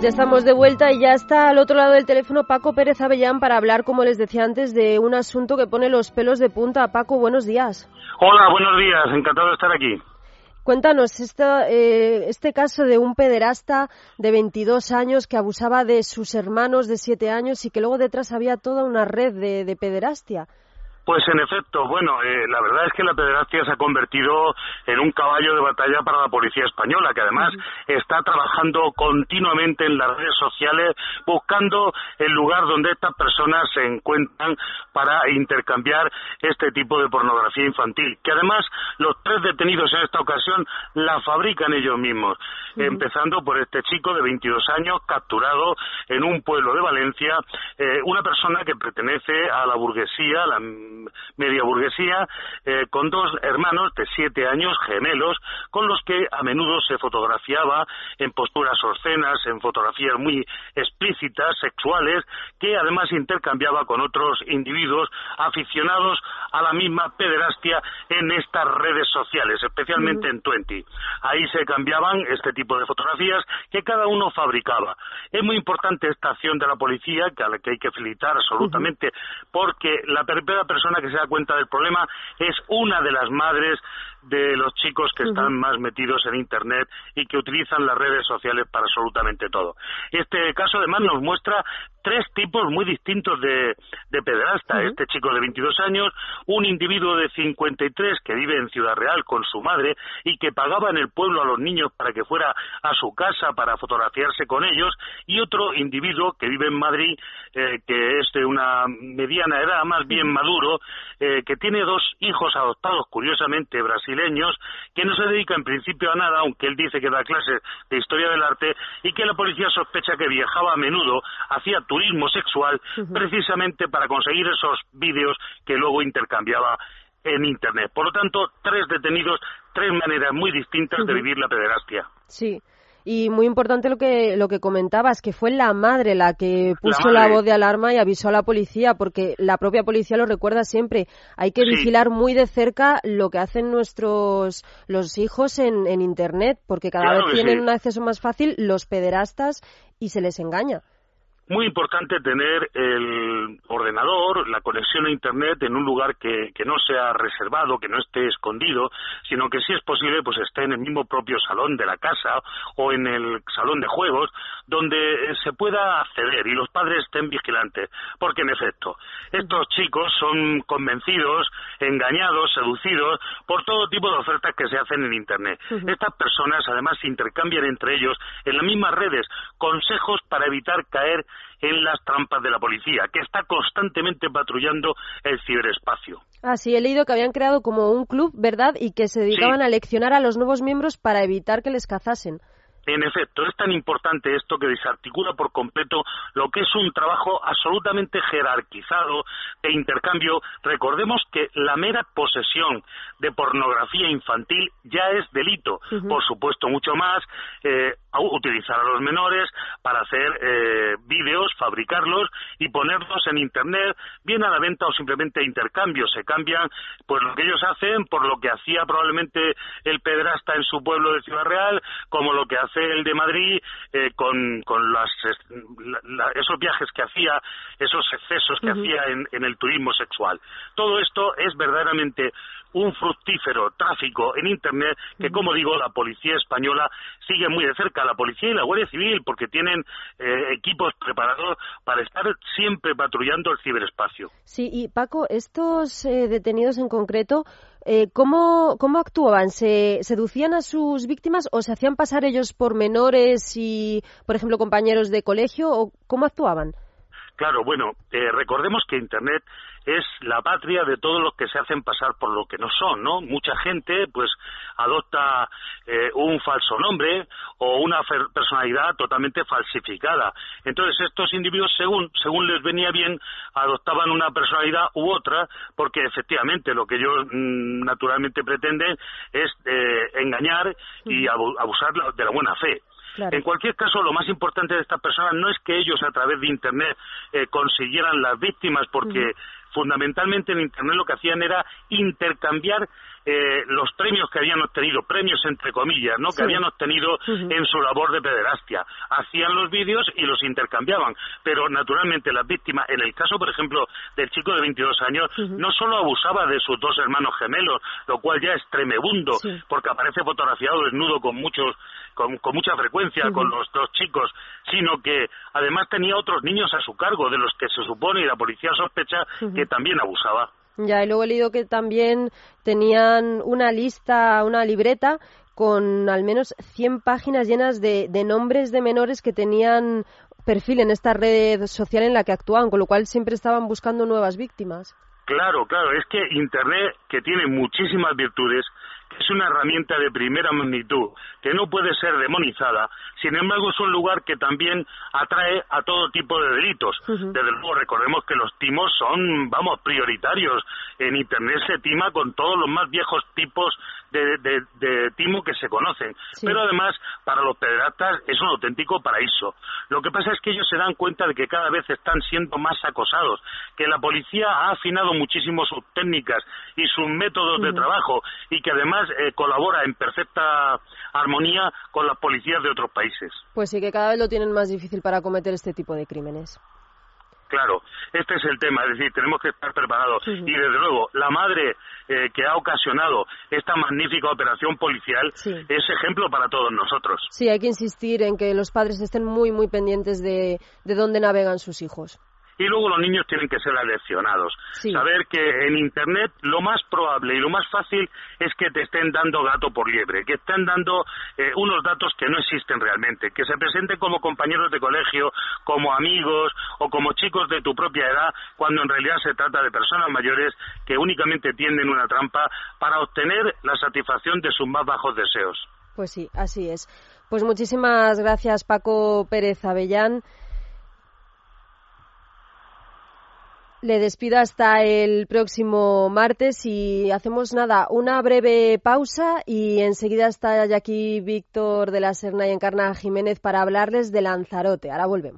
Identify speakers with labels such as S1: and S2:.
S1: Ya estamos de vuelta y ya está al otro lado del teléfono Paco Pérez Avellán para hablar, como les decía antes, de un asunto que pone los pelos de punta. Paco, buenos días.
S2: Hola, buenos días. Encantado de estar aquí.
S1: Cuéntanos eh, este caso de un pederasta de 22 años que abusaba de sus hermanos de 7 años y que luego detrás había toda una red de, de pederastia.
S2: Pues en efecto, bueno, eh, la verdad es que la pederastia se ha convertido en un caballo de batalla para la policía española, que además está trabajando continuamente en las redes sociales buscando el lugar donde estas personas se encuentran para intercambiar este tipo de pornografía infantil, que además los tres detenidos en esta ocasión la fabrican ellos mismos, empezando por este chico de 22 años capturado en un pueblo de Valencia, eh, una persona que pertenece a la burguesía, la media burguesía, eh, con dos hermanos de siete años, gemelos, con los que a menudo se fotografiaba en posturas obscenas, en fotografías muy explícitas, sexuales, que además intercambiaba con otros individuos aficionados a la misma pederastia en estas redes sociales, especialmente en Twenty. Ahí se cambiaban este tipo de fotografías que cada uno fabricaba. Es muy importante esta acción de la policía, que a la que hay que felicitar absolutamente, porque la primera persona que se da cuenta del problema es una de las madres de los chicos que están más metidos en Internet y que utilizan las redes sociales para absolutamente todo. Este caso además nos muestra tres tipos muy distintos de, de pederasta. Este chico de 22 años, un individuo de 53 que vive en Ciudad Real con su madre y que pagaba en el pueblo a los niños para que fuera a su casa para fotografiarse con ellos, y otro individuo que vive en Madrid, eh, que es de una mediana edad, más bien maduro, eh, que tiene dos hijos adoptados, curiosamente brasileños, que no se dedica en principio a nada, aunque él dice que da clases de historia del arte, y que la policía sospecha que viajaba a menudo hacia turismo sexual precisamente para conseguir esos vídeos que luego intercambiaba en Internet. Por lo tanto, tres detenidos, tres maneras muy distintas de vivir la pederastia.
S1: Sí. Y muy importante lo que, lo que comentabas, que fue la madre la que puso la, voz de alarma y avisó a la policía, porque la propia policía lo recuerda siempre. Hay que vigilar muy de cerca lo que hacen nuestros los hijos en, en Internet, porque cada vez tienen un acceso más fácil los pederastas y se les engaña
S2: muy importante tener el ordenador, la conexión a Internet en un lugar que, que, no sea reservado, que no esté escondido, sino que si es posible pues esté en el mismo propio salón de la casa o en el salón de juegos donde se pueda acceder y los padres estén vigilantes. Porque en efecto, estos chicos son convencidos, engañados, seducidos por todo tipo de ofertas que se hacen en Internet. Estas personas además intercambian entre ellos en las mismas redes consejos para evitar caer en las trampas de la policía, que está constantemente patrullando el ciberespacio.
S1: Ah, sí, he leído que habían creado como un club, ¿verdad? Y que se dedicaban a leccionar a los nuevos miembros para evitar que les cazasen.
S2: En efecto, es tan importante esto que desarticula por completo lo que es un trabajo absolutamente jerarquizado de intercambio. Recordemos que la mera posesión de pornografía infantil ya es delito. Por supuesto, mucho más eh, utilizar a los menores para hacer eh, vídeos, fabricarlos y ponerlos en Internet, bien a la venta o simplemente a intercambio. Se cambian pues lo que ellos hacen por lo que hacía probablemente el pederasta en su pueblo de Ciudad Real, como lo que hace el de Madrid eh, con, con las, esos viajes que hacía, esos excesos que hacía en, en el turismo sexual. Todo esto es verdaderamente un fructífero tráfico en Internet que, como digo, la policía española sigue muy de cerca, la policía y la Guardia Civil, porque tienen eh, equipos preparados para estar siempre patrullando el ciberespacio.
S1: Sí, y Paco, estos eh, detenidos en concreto, eh, ¿cómo, ¿cómo actuaban? ¿Se seducían a sus víctimas o se hacían pasar ellos por menores y, por ejemplo, compañeros de colegio? ¿O cómo actuaban?
S2: Claro, bueno, recordemos que Internet es la patria de todos los que se hacen pasar por lo que no son, ¿no? Mucha gente, pues, adopta eh, un falso nombre o una personalidad totalmente falsificada. Entonces, estos individuos, según, según les venía bien, adoptaban una personalidad u otra, porque efectivamente lo que ellos mm, naturalmente pretenden es eh, engañar y abusar de la buena fe. En cualquier caso, lo más importante de estas personas no es que ellos a través de Internet eh, consiguieran las víctimas, porque fundamentalmente en Internet lo que hacían era intercambiar eh, los premios que habían obtenido, premios entre comillas, ¿no? Que habían obtenido en su labor de pederastia. Hacían los vídeos y los intercambiaban, pero naturalmente las víctimas, en el caso, por ejemplo, del chico de 22 años, no solo abusaba de sus dos hermanos gemelos, lo cual ya es tremebundo, porque aparece fotografiado desnudo con muchos con, mucha frecuencia con los dos chicos, sino que además tenía otros niños a su cargo, de los que se supone y la policía sospecha que también abusaba.
S1: Ya, y luego he leído que también tenían una lista, una libreta con al menos 100 páginas llenas de, de nombres de menores que tenían perfil en esta red social en la que actuaban, con lo cual siempre estaban buscando nuevas víctimas.
S2: Claro, claro, es que Internet, que tiene muchísimas virtudes, es una herramienta de primera magnitud que no puede ser demonizada, sin embargo es un lugar que también atrae a todo tipo de delitos. Desde luego recordemos que los timos son, vamos, prioritarios. En Internet se tima con todos los más viejos tipos de, timo que se conocen. Pero además, para los pederastas es un auténtico paraíso. Lo que pasa es que ellos se dan cuenta de que cada vez están siendo más acosados, que la policía ha afinado muchísimo sus técnicas y sus métodos de trabajo y que además eh, colabora en perfecta armonía con las policías de otros países.
S1: Pues sí, que cada vez lo tienen más difícil para cometer este tipo de crímenes.
S2: Claro, este es el tema, es decir, tenemos que estar preparados. Y desde luego, la madre eh, que ha ocasionado esta magnífica operación policial es ejemplo para todos nosotros.
S1: Sí, hay que insistir en que los padres estén muy, muy pendientes de, de dónde navegan sus hijos
S2: y luego los niños tienen que ser aleccionados. Saber que en Internet lo más probable y lo más fácil es que te estén dando gato por liebre, que estén dando eh, unos datos que no existen realmente, que se presenten como compañeros de colegio, como amigos o como chicos de tu propia edad, cuando en realidad se trata de personas mayores que únicamente tienden una trampa para obtener la satisfacción de sus más bajos deseos.
S1: Pues sí, así es. Pues muchísimas gracias Paco Pérez Avellán. Le despido hasta el próximo martes y hacemos nada, una breve pausa y enseguida está ya aquí Víctor de la Serna y Encarna Jiménez para hablarles de Lanzarote. Ahora volvemos.